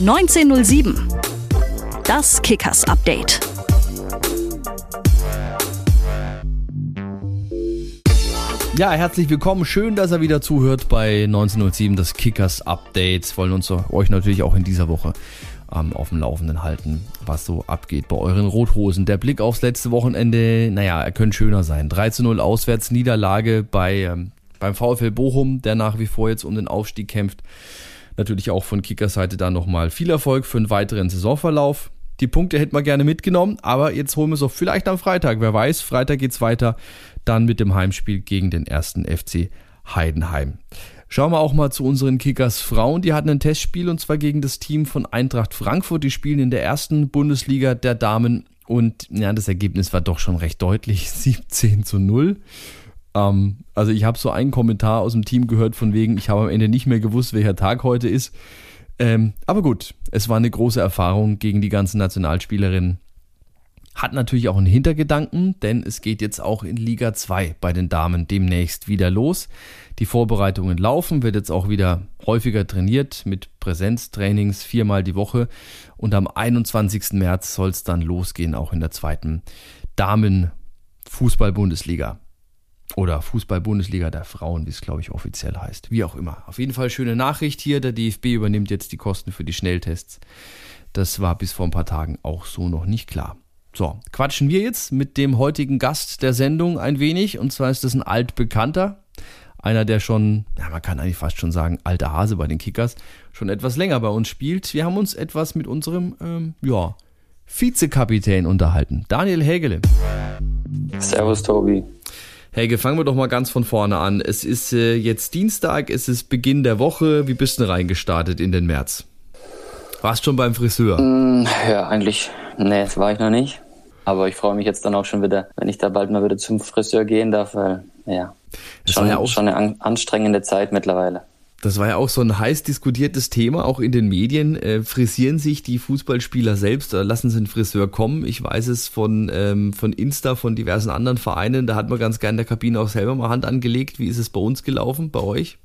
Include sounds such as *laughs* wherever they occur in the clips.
1907. Das Kickers Update. Ja, herzlich willkommen. Schön, dass ihr wieder zuhört bei 1907, das Kickers Update. Wollen uns euch natürlich auch in dieser Woche ähm, auf dem Laufenden halten, was so abgeht bei euren Rothosen. Der Blick aufs letzte Wochenende, naja, er könnte schöner sein. 3 zu 0 Auswärtsniederlage bei, ähm, beim VfL Bochum, der nach wie vor jetzt um den Aufstieg kämpft. Natürlich auch von Kickers Seite da nochmal viel Erfolg für einen weiteren Saisonverlauf. Die Punkte hätten wir gerne mitgenommen, aber jetzt holen wir es auch vielleicht am Freitag. Wer weiß, Freitag geht's weiter dann mit dem Heimspiel gegen den ersten FC Heidenheim. Schauen wir auch mal zu unseren Kickers Frauen. Die hatten ein Testspiel und zwar gegen das Team von Eintracht Frankfurt. Die spielen in der ersten Bundesliga der Damen und ja, das Ergebnis war doch schon recht deutlich. *laughs* 17 zu 0. Ähm, also ich habe so einen Kommentar aus dem Team gehört von wegen, ich habe am Ende nicht mehr gewusst, welcher Tag heute ist. Ähm, aber gut, es war eine große Erfahrung gegen die ganzen Nationalspielerinnen. Hat natürlich auch einen Hintergedanken, denn es geht jetzt auch in Liga 2 bei den Damen demnächst wieder los. Die Vorbereitungen laufen, wird jetzt auch wieder häufiger trainiert mit Präsenztrainings viermal die Woche. Und am 21. März soll es dann losgehen, auch in der zweiten Damen-Fußball-Bundesliga. Oder Fußball-Bundesliga der Frauen, wie es glaube ich offiziell heißt. Wie auch immer. Auf jeden Fall schöne Nachricht hier. Der DFB übernimmt jetzt die Kosten für die Schnelltests. Das war bis vor ein paar Tagen auch so noch nicht klar. So, quatschen wir jetzt mit dem heutigen Gast der Sendung ein wenig. Und zwar ist das ein altbekannter. Einer, der schon, ja, man kann eigentlich fast schon sagen, alter Hase bei den Kickers, schon etwas länger bei uns spielt. Wir haben uns etwas mit unserem, ähm, ja, Vizekapitän unterhalten. Daniel Hägele. Servus, Tobi. Helge, fangen wir doch mal ganz von vorne an. Es ist äh, jetzt Dienstag, es ist Beginn der Woche. Wie bist du reingestartet in den März? Warst schon beim Friseur? Mm, ja, eigentlich, nee, das war ich noch nicht. Aber ich freue mich jetzt dann auch schon wieder, wenn ich da bald mal wieder zum Friseur gehen darf, weil, ja, schon, ja auch schon eine anstrengende Zeit mittlerweile. Das war ja auch so ein heiß diskutiertes Thema, auch in den Medien. Äh, frisieren sich die Fußballspieler selbst oder lassen sie einen Friseur kommen? Ich weiß es von, ähm, von Insta, von diversen anderen Vereinen. Da hat man ganz gerne in der Kabine auch selber mal Hand angelegt. Wie ist es bei uns gelaufen, bei euch?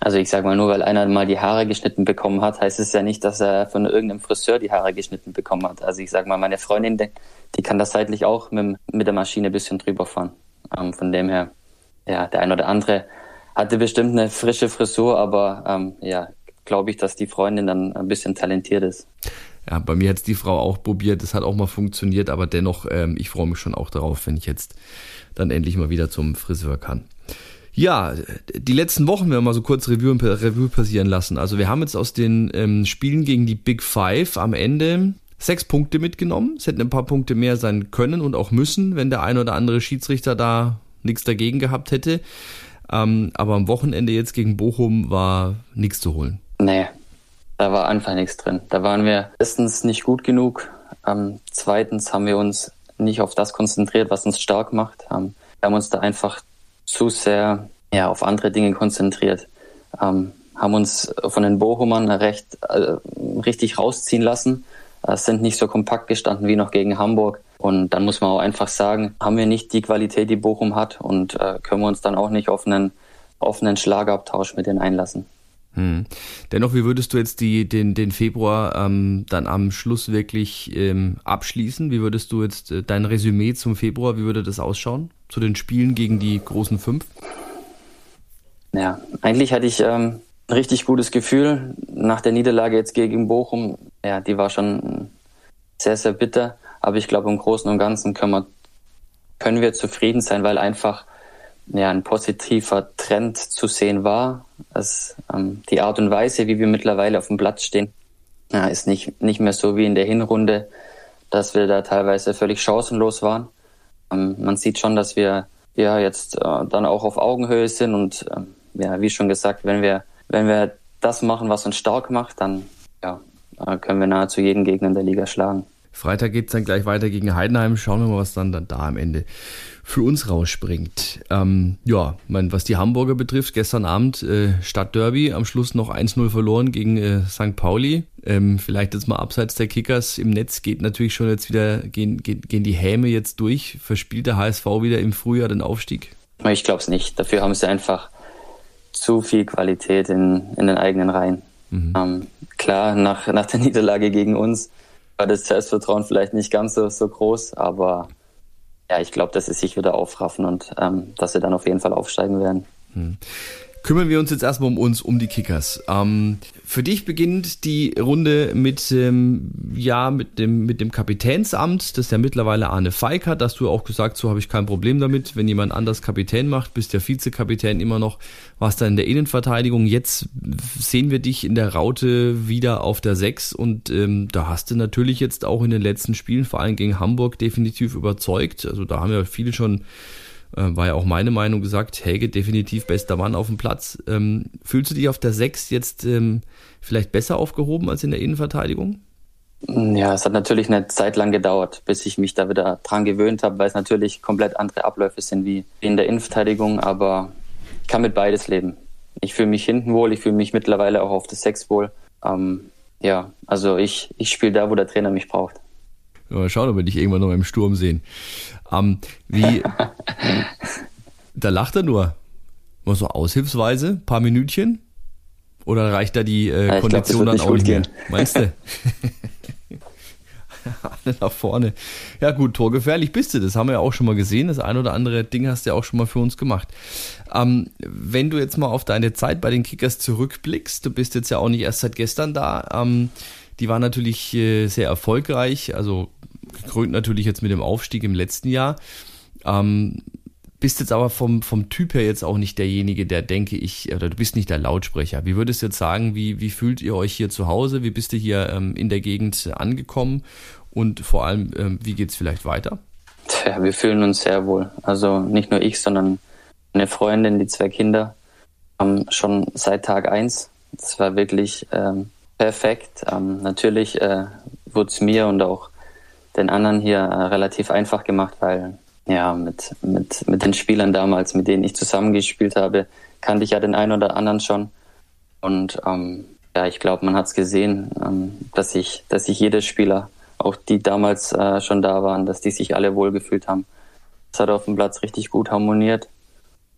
Also ich sag mal, nur weil einer mal die Haare geschnitten bekommen hat, heißt es ja nicht, dass er von irgendeinem Friseur die Haare geschnitten bekommen hat. Also ich sag mal, meine Freundin, die kann das seitlich auch mit, mit der Maschine ein bisschen drüber fahren. Ähm, von dem her, ja, der ein oder andere hatte bestimmt eine frische Frisur, aber ähm, ja, glaube ich, dass die Freundin dann ein bisschen talentiert ist. Ja, bei mir hat es die Frau auch probiert, das hat auch mal funktioniert, aber dennoch, ähm, ich freue mich schon auch darauf, wenn ich jetzt dann endlich mal wieder zum Friseur kann. Ja, die letzten Wochen werden wir mal so kurz Revue, Revue passieren lassen. Also wir haben jetzt aus den ähm, Spielen gegen die Big Five am Ende sechs Punkte mitgenommen. Es hätten ein paar Punkte mehr sein können und auch müssen, wenn der ein oder andere Schiedsrichter da nichts dagegen gehabt hätte. Ähm, aber am Wochenende jetzt gegen Bochum war nichts zu holen. Nee, da war einfach nichts drin. Da waren wir erstens nicht gut genug. Ähm, zweitens haben wir uns nicht auf das konzentriert, was uns stark macht. Ähm, wir haben uns da einfach zu sehr ja, auf andere Dinge konzentriert. Ähm, haben uns von den Bochumern recht äh, richtig rausziehen lassen. Äh, sind nicht so kompakt gestanden wie noch gegen Hamburg. Und dann muss man auch einfach sagen, haben wir nicht die Qualität, die Bochum hat und äh, können wir uns dann auch nicht auf einen offenen Schlagabtausch mit denen einlassen. Hm. Dennoch, wie würdest du jetzt die, den, den Februar ähm, dann am Schluss wirklich ähm, abschließen? Wie würdest du jetzt äh, dein Resümee zum Februar, wie würde das ausschauen? Zu den Spielen gegen die großen fünf? Ja, eigentlich hatte ich ähm, ein richtig gutes Gefühl nach der Niederlage jetzt gegen Bochum. Ja, die war schon sehr, sehr bitter. Aber ich glaube, im Großen und Ganzen können wir, können wir zufrieden sein, weil einfach ja, ein positiver Trend zu sehen war. dass ähm, die Art und Weise, wie wir mittlerweile auf dem Platz stehen, ja, ist nicht, nicht mehr so wie in der Hinrunde, dass wir da teilweise völlig chancenlos waren. Ähm, man sieht schon, dass wir ja jetzt äh, dann auch auf Augenhöhe sind und ähm, ja, wie schon gesagt, wenn wir, wenn wir das machen, was uns stark macht, dann ja, äh, können wir nahezu jeden Gegner in der Liga schlagen. Freitag geht es dann gleich weiter gegen Heidenheim. Schauen wir mal, was dann, dann da am Ende für uns rausspringt. Ähm, ja, mein, was die Hamburger betrifft, gestern Abend äh, Stadtderby, am Schluss noch 1-0 verloren gegen äh, St. Pauli. Ähm, vielleicht jetzt mal abseits der Kickers im Netz geht natürlich schon jetzt wieder, gehen, gehen, gehen die Häme jetzt durch. Verspielt der HSV wieder im Frühjahr den Aufstieg? Ich glaube es nicht. Dafür haben sie einfach zu viel Qualität in, in den eigenen Reihen. Mhm. Ähm, klar, nach, nach der Niederlage gegen uns war das Selbstvertrauen vielleicht nicht ganz so, so groß, aber ja, ich glaube, dass sie sich wieder aufraffen und ähm, dass sie dann auf jeden Fall aufsteigen werden. Hm. Kümmern wir uns jetzt erstmal um uns, um die Kickers. Ähm, für dich beginnt die Runde mit, ähm, ja, mit dem, mit dem Kapitänsamt, das ja mittlerweile Arne Feig hat. Hast du auch gesagt, so habe ich kein Problem damit. Wenn jemand anders Kapitän macht, bist ja Vizekapitän immer noch, warst da in der Innenverteidigung. Jetzt sehen wir dich in der Raute wieder auf der 6 und ähm, da hast du natürlich jetzt auch in den letzten Spielen, vor allem gegen Hamburg, definitiv überzeugt. Also da haben ja viele schon war ja auch meine Meinung gesagt, Helge definitiv bester Mann auf dem Platz. Ähm, fühlst du dich auf der 6 jetzt ähm, vielleicht besser aufgehoben als in der Innenverteidigung? Ja, es hat natürlich eine Zeit lang gedauert, bis ich mich da wieder dran gewöhnt habe, weil es natürlich komplett andere Abläufe sind wie in der Innenverteidigung, aber ich kann mit beides leben. Ich fühle mich hinten wohl, ich fühle mich mittlerweile auch auf der 6 wohl. Ähm, ja, also ich, ich spiele da, wo der Trainer mich braucht. Mal schauen, ob wir dich irgendwann noch im Sturm sehen. Ähm, wie, da lacht er nur. Mal so aushilfsweise, paar Minütchen. Oder reicht da die äh, ja, Kondition glaub, dann auch nicht mehr? Meinst du? *laughs* Alle nach vorne. Ja gut, torgefährlich bist du, das haben wir ja auch schon mal gesehen. Das ein oder andere Ding hast du ja auch schon mal für uns gemacht. Ähm, wenn du jetzt mal auf deine Zeit bei den Kickers zurückblickst, du bist jetzt ja auch nicht erst seit gestern da, ähm, die war natürlich äh, sehr erfolgreich, also gekrönt natürlich jetzt mit dem Aufstieg im letzten Jahr. Ähm, bist jetzt aber vom, vom Typ her jetzt auch nicht derjenige, der denke ich, oder du bist nicht der Lautsprecher. Wie würdest du jetzt sagen, wie, wie fühlt ihr euch hier zu Hause? Wie bist du hier ähm, in der Gegend angekommen? Und vor allem, ähm, wie es vielleicht weiter? Tja, wir fühlen uns sehr wohl. Also nicht nur ich, sondern meine Freundin, die zwei Kinder, ähm, schon seit Tag eins. Das war wirklich ähm, perfekt. Ähm, natürlich äh, wurde es mir und auch den anderen hier äh, relativ einfach gemacht, weil ja mit, mit, mit den Spielern damals, mit denen ich zusammengespielt habe, kannte ich ja den einen oder anderen schon. Und ähm, ja, ich glaube, man hat es gesehen, ähm, dass sich dass sich jeder Spieler, auch die damals äh, schon da waren, dass die sich alle wohlgefühlt haben. Das hat auf dem Platz richtig gut harmoniert.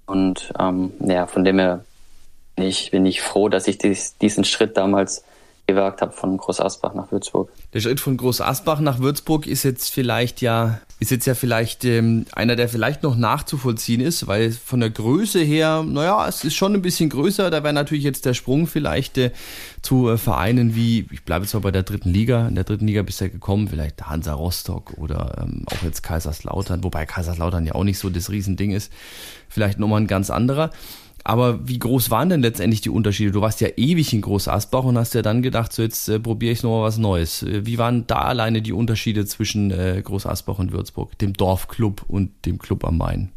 Und ähm, ja, von dem her bin ich, bin ich froh, dass ich dies, diesen Schritt damals gewagt habe von Groß Asbach nach Würzburg. Der Schritt von Groß Asbach nach Würzburg ist jetzt vielleicht ja ist jetzt ja vielleicht ähm, einer, der vielleicht noch nachzuvollziehen ist, weil von der Größe her, naja, es ist schon ein bisschen größer. Da wäre natürlich jetzt der Sprung vielleicht äh, zu äh, Vereinen wie, ich bleibe jetzt mal bei der dritten Liga, in der dritten Liga bist du ja gekommen, vielleicht Hansa Rostock oder ähm, auch jetzt Kaiserslautern, wobei Kaiserslautern ja auch nicht so das Riesending ist. Vielleicht nochmal ein ganz anderer. Aber wie groß waren denn letztendlich die Unterschiede? Du warst ja ewig in Groß Asbach und hast ja dann gedacht, so jetzt äh, probiere ich nochmal was Neues. Äh, wie waren da alleine die Unterschiede zwischen äh, Groß Asbach und Würzburg, dem Dorfclub und dem Club am Main?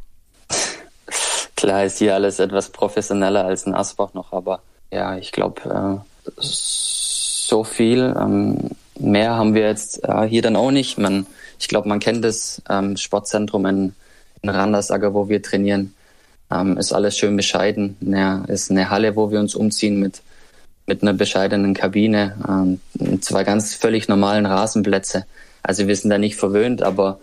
Klar ist hier alles etwas professioneller als in Asbach noch, aber ja, ich glaube, äh, so viel ähm, mehr haben wir jetzt äh, hier dann auch nicht. Man, ich glaube, man kennt das ähm, Sportzentrum in, in Randersager, wo wir trainieren ähm, ist alles schön bescheiden. Ja, ist eine Halle, wo wir uns umziehen mit, mit einer bescheidenen Kabine, ähm, zwei ganz völlig normalen Rasenplätze. Also wir sind da nicht verwöhnt, aber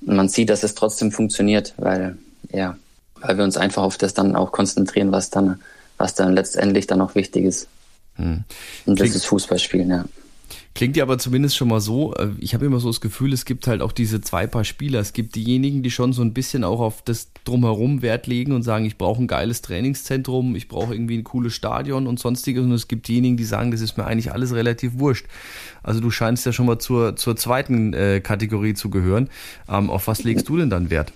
man sieht, dass es trotzdem funktioniert, weil, ja, weil wir uns einfach auf das dann auch konzentrieren, was dann, was dann letztendlich dann auch wichtig ist. Hm. Und das ist Fußballspielen, ja. Klingt ja aber zumindest schon mal so, äh, ich habe immer so das Gefühl, es gibt halt auch diese zwei Paar Spieler. Es gibt diejenigen, die schon so ein bisschen auch auf das Drumherum Wert legen und sagen, ich brauche ein geiles Trainingszentrum, ich brauche irgendwie ein cooles Stadion und sonstiges. Und es gibt diejenigen, die sagen, das ist mir eigentlich alles relativ wurscht. Also du scheinst ja schon mal zur, zur zweiten äh, Kategorie zu gehören. Ähm, auf was legst du denn dann Wert?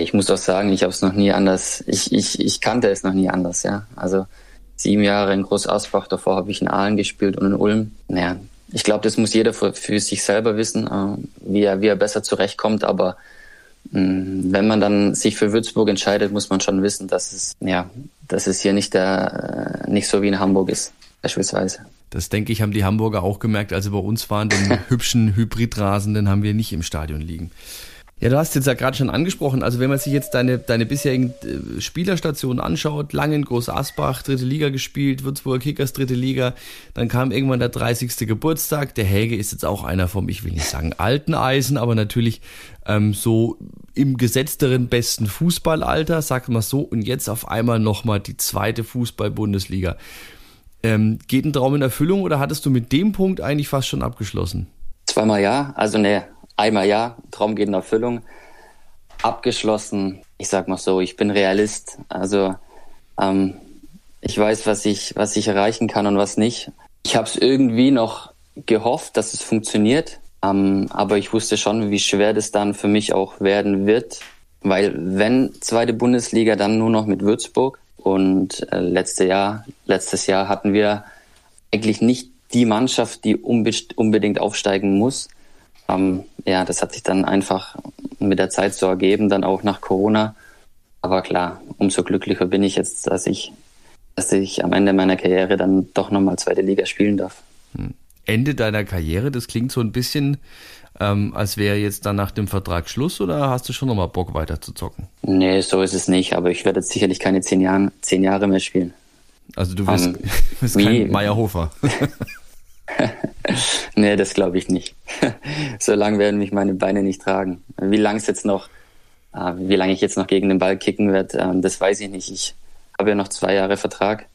Ich muss auch sagen, ich habe es noch nie anders, ich, ich, ich kannte es noch nie anders, ja. Also sieben Jahre in Groß Asbach, davor habe ich in Aalen gespielt und in Ulm. Naja, ich glaube, das muss jeder für, für, sich selber wissen, äh, wie, er, wie er besser zurechtkommt. Aber mh, mm, wenn man dann sich für Würzburg entscheidet, muss man schon wissen, dass es, ja, dass es hier nicht, der, äh, nicht so wie in Hamburg ist, beispielsweise. Das denke ich, haben die Hamburger auch gemerkt, als sie bei uns waren. Den *laughs* hübschen Hybridrasen, den haben wir nicht im Stadion liegen. Ja, du hast jetzt ja gerade schon angesprochen, also wenn man sich jetzt deine, deine bisherigen äh, Spielerstationen anschaut, Langen, Groß Asbach, dritte Liga gespielt, Würzburger Kickers, dritte Liga, dann kam irgendwann der 30. Geburtstag. Der Helge ist jetzt auch einer vom, ich will nicht sagen alten Eisen, aber natürlich ähm, so im gesetzteren besten Fußballalter, sagt man so, und jetzt auf einmal nochmal die zweite Fußball-Bundesliga. Ähm, geht ein Traum in Erfüllung oder hattest du mit dem Punkt eigentlich fast schon abgeschlossen? Zweimal ja, also ne, einmal ja, Traum geht in Erfüllung. Abgeschlossen, ich sag mal so, ich bin Realist. Also ähm, ich weiß, was ich, was ich erreichen kann und was nicht. Ich habe es irgendwie noch gehofft, dass es funktioniert, ähm, aber ich wusste schon, wie schwer das dann für mich auch werden wird, weil wenn zweite Bundesliga, dann nur noch mit Würzburg. Und äh, letzte Jahr, letztes Jahr hatten wir eigentlich nicht die Mannschaft, die unbedingt aufsteigen muss. Ähm, ja, das hat sich dann einfach mit der Zeit so ergeben, dann auch nach Corona. Aber klar, umso glücklicher bin ich jetzt, dass ich, dass ich am Ende meiner Karriere dann doch nochmal zweite Liga spielen darf. Hm. Ende deiner Karriere, das klingt so ein bisschen, ähm, als wäre jetzt dann nach dem Vertrag Schluss oder hast du schon nochmal Bock weiter zu zocken? Nee, so ist es nicht, aber ich werde jetzt sicherlich keine zehn, Jahren, zehn Jahre mehr spielen. Also du wirst, *laughs* um, wirst kein Meyerhofer. *laughs* *laughs* *laughs* nee, das glaube ich nicht. *laughs* so lange werden mich meine Beine nicht tragen. Wie lange es jetzt noch, äh, wie lange ich jetzt noch gegen den Ball kicken werde, äh, das weiß ich nicht. Ich habe ja noch zwei Jahre Vertrag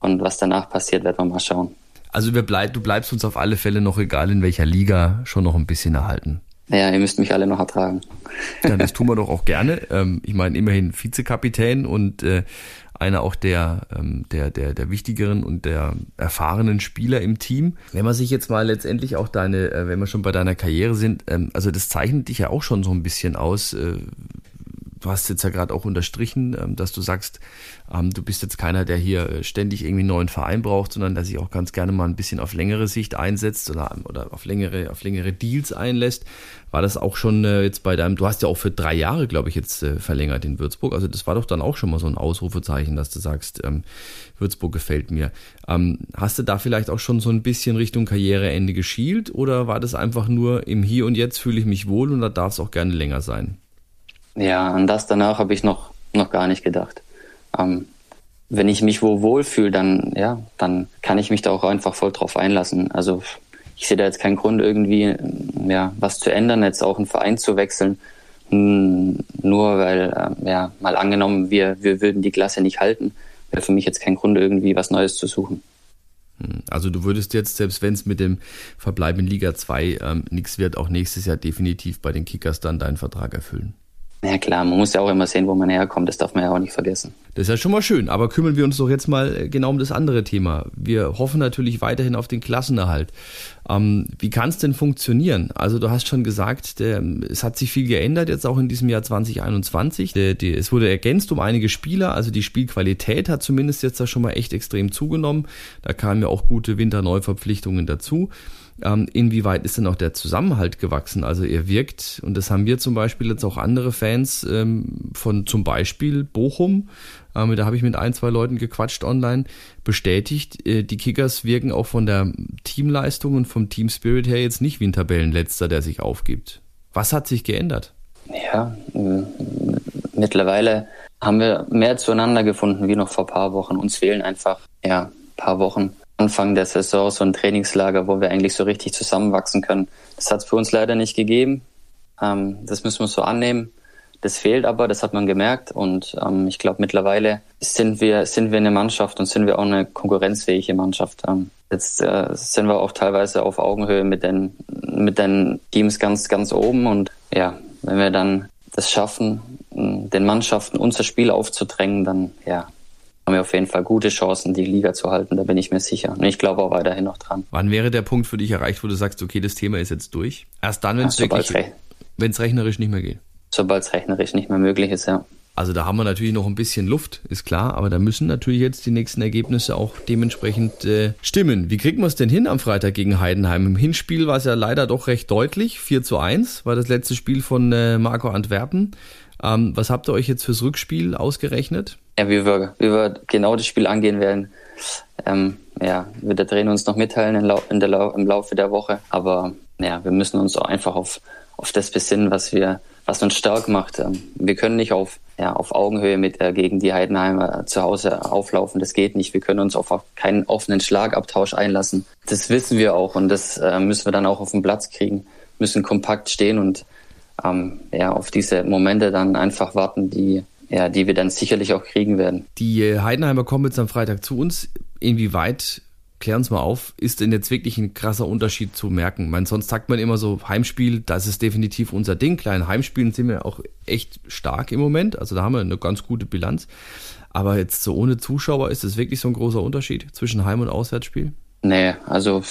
und was danach passiert, werden wir mal schauen. Also wir bleib, du bleibst uns auf alle Fälle noch, egal in welcher Liga, schon noch ein bisschen erhalten. Ja, ihr müsst mich alle noch ertragen. Ja, das *laughs* tun wir doch auch gerne. Ähm, ich meine, immerhin Vizekapitän und äh, einer auch der, ähm, der, der, der wichtigeren und der erfahrenen Spieler im Team. Wenn man sich jetzt mal letztendlich auch deine, äh, wenn wir schon bei deiner Karriere sind, ähm, also das zeichnet dich ja auch schon so ein bisschen aus, äh, du hast jetzt ja gerade auch unterstrichen, ähm, dass du sagst, ähm, du bist jetzt keiner, der hier äh, ständig irgendwie einen neuen Verein braucht, sondern der sich auch ganz gerne mal ein bisschen auf längere Sicht einsetzt oder, oder auf längere, auf längere Deals einlässt. War das auch schon äh, jetzt bei deinem, du hast ja auch für drei Jahre, glaube ich, jetzt äh, verlängert in Würzburg. Also das war doch dann auch schon mal so ein Ausrufezeichen, dass du sagst, ähm, Würzburg gefällt mir. Hast du da vielleicht auch schon so ein bisschen Richtung Karriereende geschielt oder war das einfach nur im Hier und Jetzt fühle ich mich wohl und da darf es auch gerne länger sein? Ja, an das danach habe ich noch, noch gar nicht gedacht. Ähm, wenn ich mich wo wohlfühle, dann, ja, dann kann ich mich da auch einfach voll drauf einlassen. Also ich sehe da jetzt keinen Grund, irgendwie ja, was zu ändern, jetzt auch einen Verein zu wechseln. Nur weil, äh, ja, mal angenommen, wir, wir würden die Klasse nicht halten, wäre für mich jetzt kein Grund, irgendwie was Neues zu suchen. Hm, also du würdest jetzt, selbst wenn es mit dem Verbleib in Liga 2 ähm, nichts wird, auch nächstes Jahr definitiv bei den Kickers dann deinen Vertrag erfüllen. Ja klar, man muss ja auch immer sehen, wo man herkommt, das darf man ja auch nicht vergessen. Das ist ja schon mal schön, aber kümmern wir uns doch jetzt mal äh, genau um das andere Thema. Wir hoffen natürlich weiterhin auf den Klassenerhalt. Ähm, wie kann es denn funktionieren? Also du hast schon gesagt, der, es hat sich viel geändert jetzt auch in diesem Jahr 2021. Der, der, es wurde ergänzt um einige Spieler, also die Spielqualität hat zumindest jetzt da schon mal echt extrem zugenommen. Da kamen ja auch gute Winterneuverpflichtungen dazu. Ähm, inwieweit ist denn auch der Zusammenhalt gewachsen? Also er wirkt, und das haben wir zum Beispiel jetzt auch andere Fans ähm, von zum Beispiel Bochum, ähm, da habe ich mit ein, zwei Leuten gequatscht online, bestätigt, äh, die Kickers wirken auch von der Teamleistung und vom Team Spirit her jetzt nicht wie ein Tabellenletzter, der sich aufgibt. Was hat sich geändert? Ja, mittlerweile haben wir mehr zueinander gefunden wie noch vor paar Wochen. Uns fehlen einfach ja, paar Wochen Anfang der Saison so ein Trainingslager, wo wir eigentlich so richtig zusammenwachsen können. Das hat es für uns leider nicht gegeben. Ähm, das müssen wir so annehmen. Das fehlt aber, das hat man gemerkt. Und ähm, ich glaube, mittlerweile sind wir, sind wir eine Mannschaft und sind wir auch eine konkurrenzfähige Mannschaft. Ähm, jetzt äh, sind wir auch teilweise auf Augenhöhe mit den, mit den Teams ganz, ganz oben. Und ja, wenn wir dann das schaffen, den Mannschaften unser Spiel aufzudrängen, dann ja, haben wir auf jeden Fall gute Chancen, die Liga zu halten. Da bin ich mir sicher. Und ich glaube auch weiterhin noch dran. Wann wäre der Punkt für dich erreicht, wo du sagst, okay, das Thema ist jetzt durch? Erst dann, wenn es wirklich, wenn es rechnerisch nicht mehr geht. Sobald es rechnerisch nicht mehr möglich ist, ja. Also da haben wir natürlich noch ein bisschen Luft, ist klar, aber da müssen natürlich jetzt die nächsten Ergebnisse auch dementsprechend äh, stimmen. Wie kriegen wir es denn hin am Freitag gegen Heidenheim? Im Hinspiel war es ja leider doch recht deutlich, 4 zu 1 war das letzte Spiel von äh, Marco Antwerpen. Ähm, was habt ihr euch jetzt fürs Rückspiel ausgerechnet? Ja, wie wir, wie wir genau das Spiel angehen werden, ähm, ja, wird der Trainer uns noch mitteilen in Lau in Lau im Laufe der Woche. Aber ja, wir müssen uns auch einfach auf, auf das besinnen, was wir, was uns stark macht. Ähm, wir können nicht auf, ja, auf Augenhöhe mit äh, gegen die Heidenheimer zu Hause auflaufen. Das geht nicht. Wir können uns auf keinen offenen Schlagabtausch einlassen. Das wissen wir auch und das äh, müssen wir dann auch auf den Platz kriegen. Müssen kompakt stehen und ähm, ja, auf diese Momente dann einfach warten, die ja, die wir dann sicherlich auch kriegen werden. Die äh, Heidenheimer kommen jetzt am Freitag zu uns. Inwieweit klären es mal auf, ist denn jetzt wirklich ein krasser Unterschied zu merken? Man, sonst sagt man immer so, Heimspiel, das ist definitiv unser Ding. Kleinen Heimspielen sind wir auch echt stark im Moment. Also da haben wir eine ganz gute Bilanz. Aber jetzt so ohne Zuschauer, ist es wirklich so ein großer Unterschied zwischen Heim- und Auswärtsspiel? Nee, also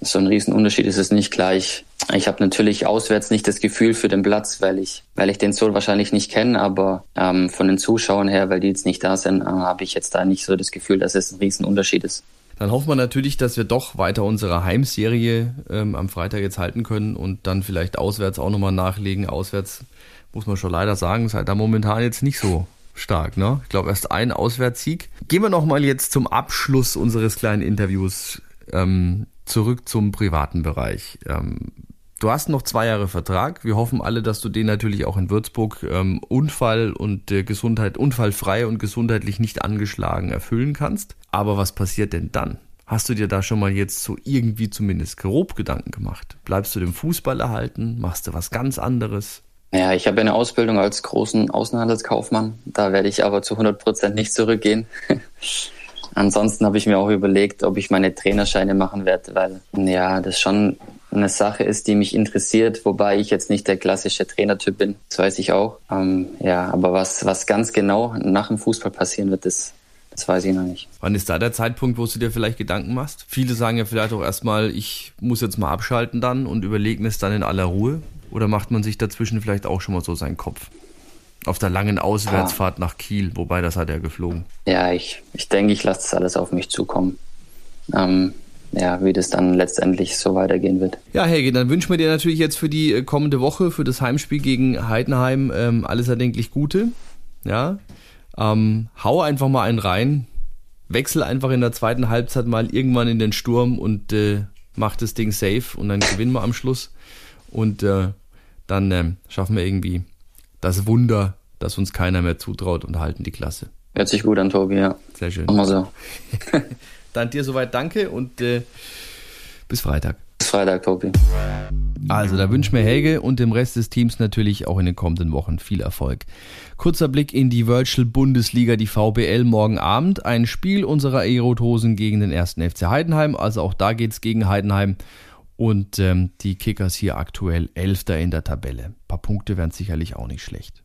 so ein Riesenunterschied ist es nicht gleich. Ich habe natürlich auswärts nicht das Gefühl für den Platz, weil ich, weil ich den so wahrscheinlich nicht kenne, aber ähm, von den Zuschauern her, weil die jetzt nicht da sind, äh, habe ich jetzt da nicht so das Gefühl, dass es ein Riesenunterschied ist. Dann hoffen wir natürlich, dass wir doch weiter unsere Heimserie ähm, am Freitag jetzt halten können und dann vielleicht auswärts auch nochmal nachlegen. Auswärts muss man schon leider sagen, ist halt da momentan jetzt nicht so stark, ne? Ich glaube erst ein Auswärtssieg. Gehen wir nochmal jetzt zum Abschluss unseres kleinen Interviews ähm, zurück zum privaten Bereich. Ähm, du hast noch zwei Jahre Vertrag. Wir hoffen alle, dass du den natürlich auch in Würzburg ähm, Unfall und äh, Gesundheit, unfallfrei und gesundheitlich nicht angeschlagen erfüllen kannst. Aber was passiert denn dann? Hast du dir da schon mal jetzt so irgendwie zumindest grob Gedanken gemacht? Bleibst du dem Fußball erhalten? Machst du was ganz anderes? Ja, ich habe eine Ausbildung als großen Außenhandelskaufmann. Da werde ich aber zu 100 Prozent nicht zurückgehen. *laughs* Ansonsten habe ich mir auch überlegt, ob ich meine Trainerscheine machen werde, weil ja, das schon eine Sache ist, die mich interessiert, wobei ich jetzt nicht der klassische Trainertyp bin. Das weiß ich auch. Ähm, ja, aber was, was ganz genau nach dem Fußball passieren wird, das, das weiß ich noch nicht. Wann ist da der Zeitpunkt, wo du dir vielleicht Gedanken machst? Viele sagen ja vielleicht auch erstmal, ich muss jetzt mal abschalten dann und überlegen es dann in aller Ruhe. Oder macht man sich dazwischen vielleicht auch schon mal so seinen Kopf? Auf der langen Auswärtsfahrt ah. nach Kiel, wobei das hat er geflogen. Ja, ich, ich denke, ich lasse das alles auf mich zukommen. Ähm, ja, wie das dann letztendlich so weitergehen wird. Ja, Helge, dann wünschen wir dir natürlich jetzt für die äh, kommende Woche, für das Heimspiel gegen Heidenheim, ähm, alles erdenklich Gute. Ja, ähm, hau einfach mal einen rein, wechsel einfach in der zweiten Halbzeit mal irgendwann in den Sturm und äh, mach das Ding safe und dann gewinnen wir am Schluss. Und äh, dann äh, schaffen wir irgendwie das Wunder, das uns keiner mehr zutraut und halten die Klasse. Hört sich gut an, Tobi, ja. Sehr schön. Machen wir so. *laughs* dann dir soweit danke und äh, bis Freitag. Bis Freitag, Tobi. Also, da wünschen wir Helge und dem Rest des Teams natürlich auch in den kommenden Wochen viel Erfolg. Kurzer Blick in die Virtual Bundesliga, die VBL morgen Abend. Ein Spiel unserer Aerotosen gegen den ersten FC Heidenheim. Also auch da geht es gegen Heidenheim. Und ähm, die Kickers hier aktuell Elfter in der Tabelle. Ein paar Punkte wären sicherlich auch nicht schlecht.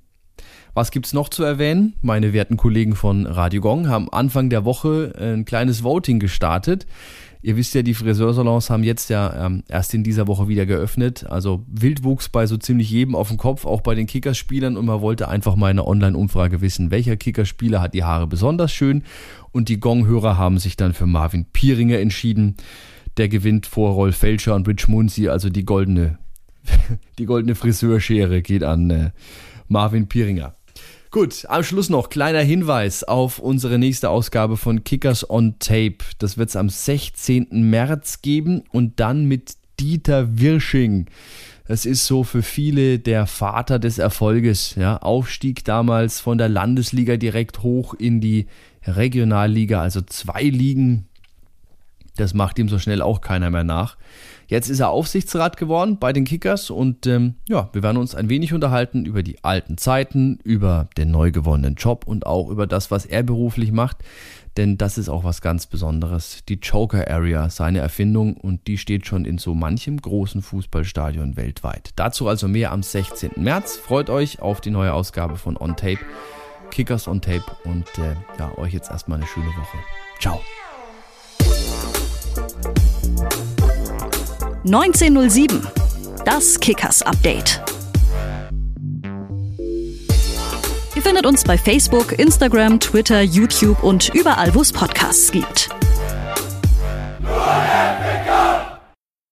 Was gibt's noch zu erwähnen? Meine werten Kollegen von Radio Gong haben Anfang der Woche ein kleines Voting gestartet. Ihr wisst ja, die Friseursalons haben jetzt ja ähm, erst in dieser Woche wieder geöffnet. Also Wildwuchs bei so ziemlich jedem auf dem Kopf, auch bei den Kickerspielern. Und man wollte einfach mal in einer Online-Umfrage wissen, welcher Kickerspieler hat die Haare besonders schön. Und die Gong-Hörer haben sich dann für Marvin Pieringer entschieden der gewinnt vor Rolf Felscher und Rich Munzi, also die goldene, *laughs* die goldene Friseurschere geht an äh, Marvin Pieringer. Gut, am Schluss noch kleiner Hinweis auf unsere nächste Ausgabe von Kickers on Tape. Das wird es am 16. März geben und dann mit Dieter Wirsching. Das ist so für viele der Vater des Erfolges. Ja, Aufstieg damals von der Landesliga direkt hoch in die Regionalliga, also zwei Ligen das macht ihm so schnell auch keiner mehr nach. Jetzt ist er Aufsichtsrat geworden bei den Kickers und ähm, ja, wir werden uns ein wenig unterhalten über die alten Zeiten, über den neu gewonnenen Job und auch über das, was er beruflich macht. Denn das ist auch was ganz Besonderes. Die Joker Area, seine Erfindung und die steht schon in so manchem großen Fußballstadion weltweit. Dazu also mehr am 16. März. Freut euch auf die neue Ausgabe von On Tape, Kickers on Tape und äh, ja, euch jetzt erstmal eine schöne Woche. Ciao. 1907. Das Kickers Update. Ihr findet uns bei Facebook, Instagram, Twitter, YouTube und überall, wo es Podcasts gibt.